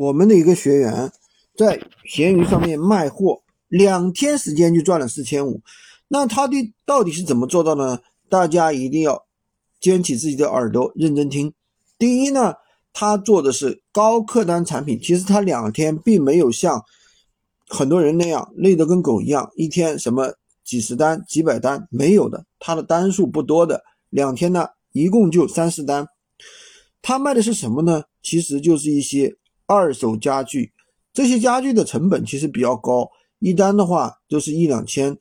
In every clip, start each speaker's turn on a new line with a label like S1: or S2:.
S1: 我们的一个学员在闲鱼上面卖货，两天时间就赚了四千五。那他的到底是怎么做到呢？大家一定要尖起自己的耳朵，认真听。第一呢，他做的是高客单产品，其实他两天并没有像很多人那样累得跟狗一样，一天什么几十单、几百单没有的，他的单数不多的，两天呢一共就三四单。他卖的是什么呢？其实就是一些二手家具，这些家具的成本其实比较高，一单的话就是一两千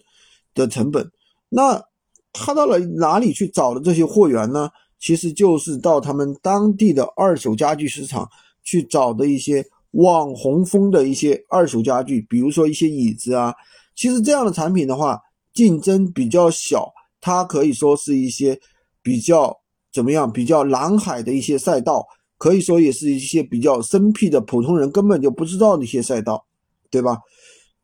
S1: 的成本。那他到了哪里去找的这些货源呢？其实就是到他们当地的二手家具市场去找的一些网红风的一些二手家具，比如说一些椅子啊。其实这样的产品的话，竞争比较小，它可以说是一些比较。怎么样？比较蓝海的一些赛道，可以说也是一些比较生僻的普通人根本就不知道的一些赛道，对吧？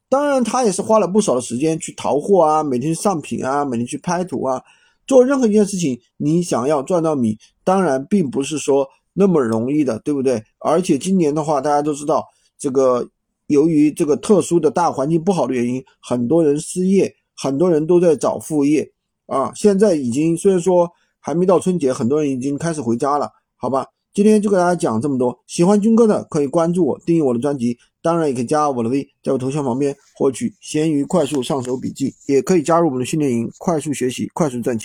S1: 当然，他也是花了不少的时间去淘货啊，每天上品啊，每天去拍图啊，做任何一件事情，你想要赚到米，当然并不是说那么容易的，对不对？而且今年的话，大家都知道，这个由于这个特殊的大环境不好的原因，很多人失业，很多人都在找副业啊。现在已经虽然说。还没到春节，很多人已经开始回家了，好吧？今天就给大家讲这么多。喜欢军哥的可以关注我，订阅我的专辑，当然也可以加我的微，在我头像旁边获取闲鱼快速上手笔记，也可以加入我们的训练营，快速学习，快速赚钱。